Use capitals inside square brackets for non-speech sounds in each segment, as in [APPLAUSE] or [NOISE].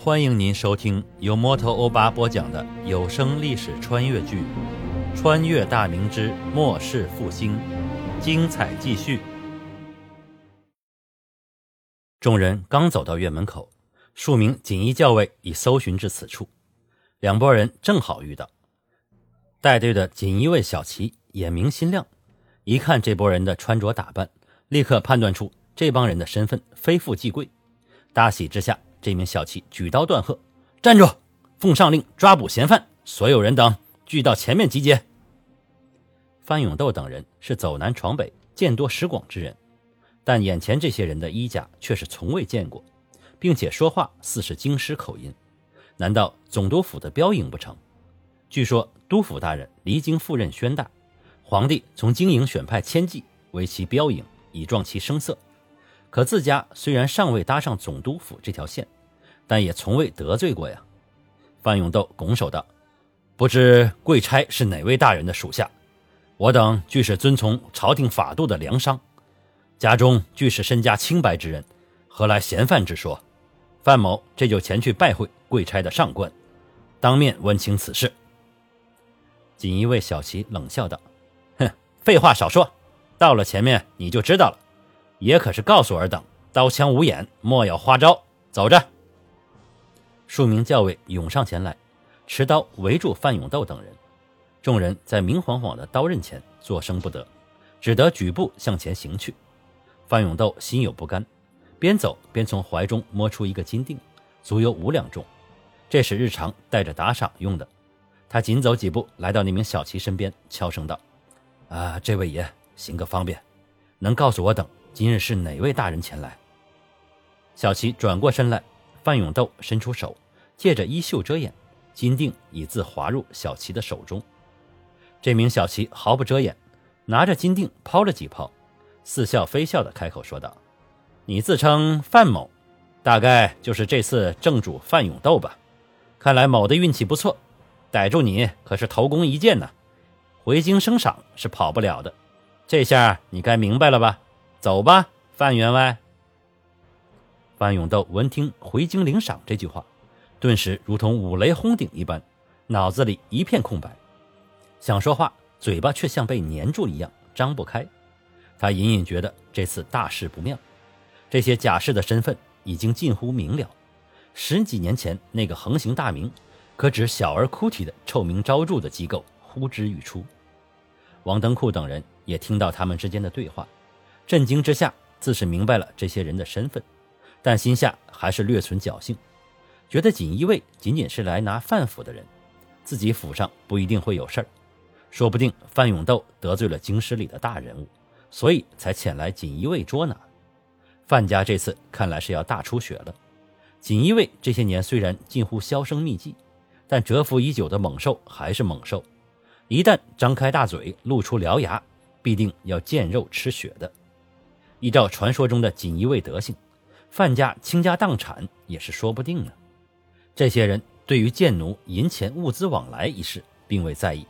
欢迎您收听由摩托欧巴播讲的有声历史穿越剧《穿越大明之末世复兴》，精彩继续。众人刚走到院门口，数名锦衣校尉已搜寻至此处，两拨人正好遇到。带队的锦衣卫小齐眼明心亮，一看这拨人的穿着打扮，立刻判断出这帮人的身份非富即贵，大喜之下。这名小骑举刀断喝：“站住！奉上令抓捕嫌犯，所有人等聚到前面集结。”范永斗等人是走南闯北、见多识广之人，但眼前这些人的衣甲却是从未见过，并且说话似是京师口音，难道总督府的标营不成？据说督府大人离京赴任宣大，皇帝从京营选派千骑为其标营，以壮其声色。可自家虽然尚未搭上总督府这条线，但也从未得罪过呀。范永斗拱手道：“不知贵差是哪位大人的属下？我等俱是遵从朝廷法度的良商，家中俱是身家清白之人，何来嫌犯之说？”范某这就前去拜会贵差的上官，当面问清此事。锦衣卫小齐冷笑道：“哼，废话少说，到了前面你就知道了。”也可是告诉尔等，刀枪无眼，莫要花招。走着。数名教尉涌上前来，持刀围住范永斗等人。众人在明晃晃的刀刃前作声不得，只得举步向前行去。范永斗心有不甘，边走边从怀中摸出一个金锭，足有五两重，这是日常带着打赏用的。他紧走几步，来到那名小骑身边，悄声道：“啊，这位爷，行个方便，能告诉我等？”今日是哪位大人前来？小齐转过身来，范永斗伸出手，借着衣袖遮掩，金锭已自滑入小齐的手中。这名小齐毫不遮掩，拿着金锭抛了几抛，似笑非笑的开口说道：“你自称范某，大概就是这次正主范永斗吧？看来某的运气不错，逮住你可是头功一件呢。回京升赏是跑不了的，这下你该明白了吧？”走吧，范员外。范永斗闻听“回京领赏”这句话，顿时如同五雷轰顶一般，脑子里一片空白，想说话，嘴巴却像被粘住一样张不开。他隐隐觉得这次大事不妙，这些假释的身份已经近乎明了。十几年前那个横行大明，可指小儿哭啼的臭名昭著的机构呼之欲出。王登库等人也听到他们之间的对话。震惊之下，自是明白了这些人的身份，但心下还是略存侥幸，觉得锦衣卫仅仅是来拿范府的人，自己府上不一定会有事儿，说不定范永斗得罪了京师里的大人物，所以才遣来锦衣卫捉拿。范家这次看来是要大出血了。锦衣卫这些年虽然近乎销声匿迹，但蛰伏已久的猛兽还是猛兽，一旦张开大嘴露出獠牙，必定要见肉吃血的。依照传说中的锦衣卫德行，范家倾家荡产也是说不定呢。这些人对于贱奴银钱物资往来一事并未在意，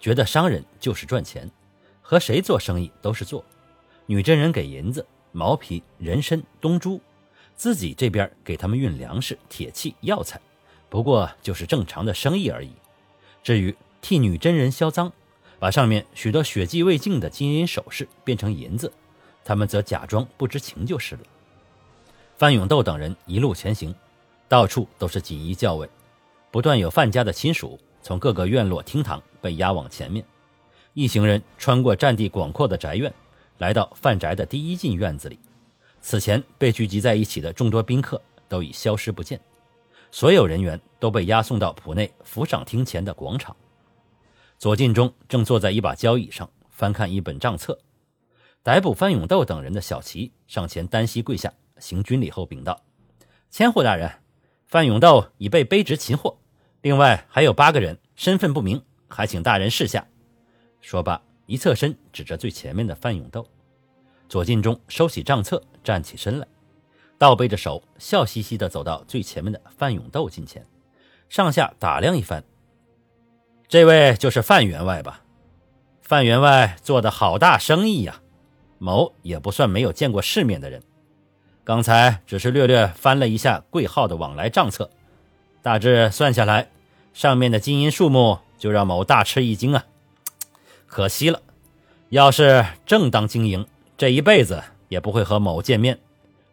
觉得商人就是赚钱，和谁做生意都是做。女真人给银子、毛皮、人参、东珠，自己这边给他们运粮食、铁器、药材，不过就是正常的生意而已。至于替女真人销赃，把上面许多血迹未净的金银首饰变成银子。他们则假装不知情就是了。范永斗等人一路前行，到处都是锦衣教卫，不断有范家的亲属从各个院落厅堂被押往前面。一行人穿过占地广阔的宅院，来到范宅的第一进院子里。此前被聚集在一起的众多宾客都已消失不见，所有人员都被押送到府内抚赏厅前的广场。左进忠正坐在一把交椅上翻看一本账册。逮捕范永斗等人的小齐上前单膝跪下，行军礼后禀道：“千户大人，范永斗已被卑职擒获，另外还有八个人身份不明，还请大人示下。”说罢，一侧身指着最前面的范永斗。左进忠收起账册，站起身来，倒背着手，笑嘻嘻地走到最前面的范永斗近前，上下打量一番：“这位就是范员外吧？范员外做的好大生意呀！”某也不算没有见过世面的人，刚才只是略略翻了一下贵号的往来账册，大致算下来，上面的金银数目就让某大吃一惊啊！可惜了，要是正当经营，这一辈子也不会和某见面。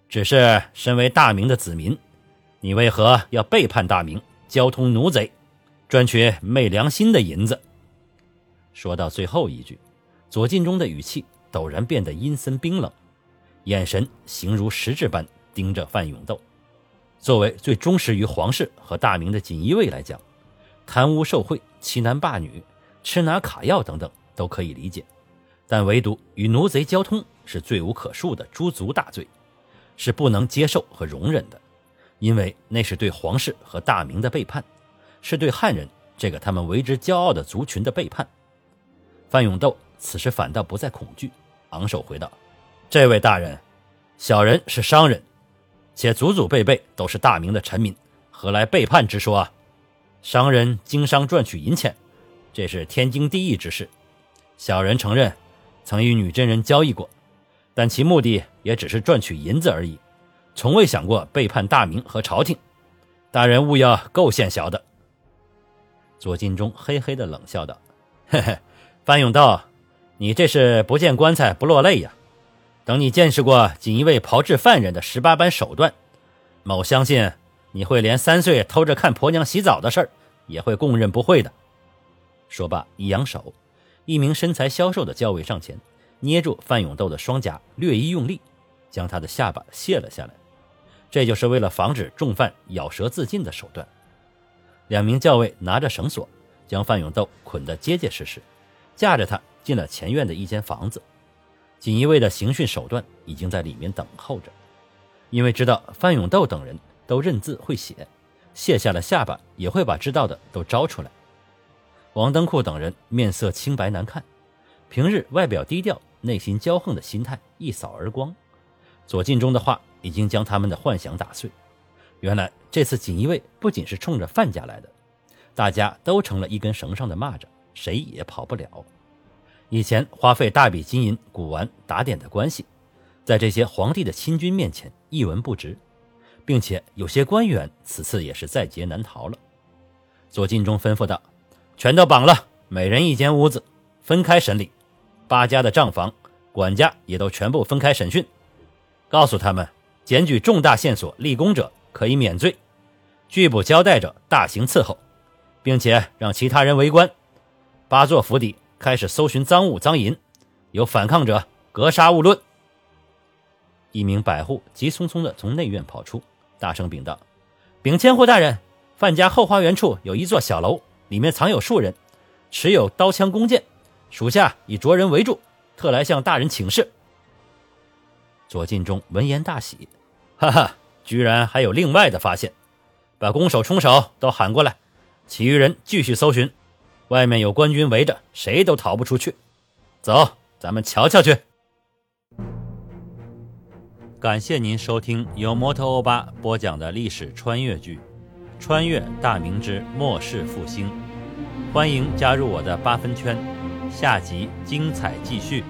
只是身为大明的子民，你为何要背叛大明，交通奴贼，赚取昧良心的银子？说到最后一句，左进中的语气陡然变得阴森冰冷，眼神形如实质般盯着范永斗。作为最忠实于皇室和大明的锦衣卫来讲，贪污受贿、欺男霸女、吃拿卡要等等。都可以理解，但唯独与奴贼交通是罪无可恕的诛族大罪，是不能接受和容忍的，因为那是对皇室和大明的背叛，是对汉人这个他们为之骄傲的族群的背叛。范永斗此时反倒不再恐惧，昂首回道：“这位大人，小人是商人，且祖祖辈辈都是大明的臣民，何来背叛之说啊？商人经商赚取银钱，这是天经地义之事。”小人承认，曾与女真人交易过，但其目的也只是赚取银子而已，从未想过背叛大明和朝廷。大人勿要构陷小的。左进忠嘿嘿的冷笑道：“ [LAUGHS] 嘿嘿，范永道，你这是不见棺材不落泪呀？等你见识过锦衣卫炮制犯人的十八般手段，某相信你会连三岁偷着看婆娘洗澡的事儿也会供认不讳的。”说罢，一扬手。一名身材消瘦的教尉上前，捏住范永斗的双颊，略一用力，将他的下巴卸了下来。这就是为了防止重犯咬舌自尽的手段。两名教尉拿着绳索，将范永斗捆得结结实实，架着他进了前院的一间房子。锦衣卫的刑讯手段已经在里面等候着，因为知道范永斗等人都认字会写，卸下了下巴也会把知道的都招出来。王登库等人面色清白难看，平日外表低调、内心骄横的心态一扫而光。左近中的话已经将他们的幻想打碎。原来这次锦衣卫不仅是冲着范家来的，大家都成了一根绳上的蚂蚱，谁也跑不了。以前花费大笔金银古玩打点的关系，在这些皇帝的亲军面前一文不值，并且有些官员此次也是在劫难逃了。左近中吩咐道。全都绑了，每人一间屋子，分开审理。八家的账房管家也都全部分开审讯。告诉他们，检举重大线索立功者可以免罪，拒不交代者大刑伺候，并且让其他人围观。八座府邸开始搜寻赃物赃银，有反抗者格杀勿论。一名百户急匆匆地从内院跑出，大声禀道：“禀千户大人，范家后花园处有一座小楼。”里面藏有数人，持有刀枪弓箭，属下已着人围住，特来向大人请示。左进忠闻言大喜，哈哈，居然还有另外的发现！把弓手、冲手都喊过来，其余人继续搜寻。外面有官军围着，谁都逃不出去。走，咱们瞧瞧去。感谢您收听由摩托欧巴播讲的历史穿越剧。穿越大明之末世复兴，欢迎加入我的八分圈，下集精彩继续。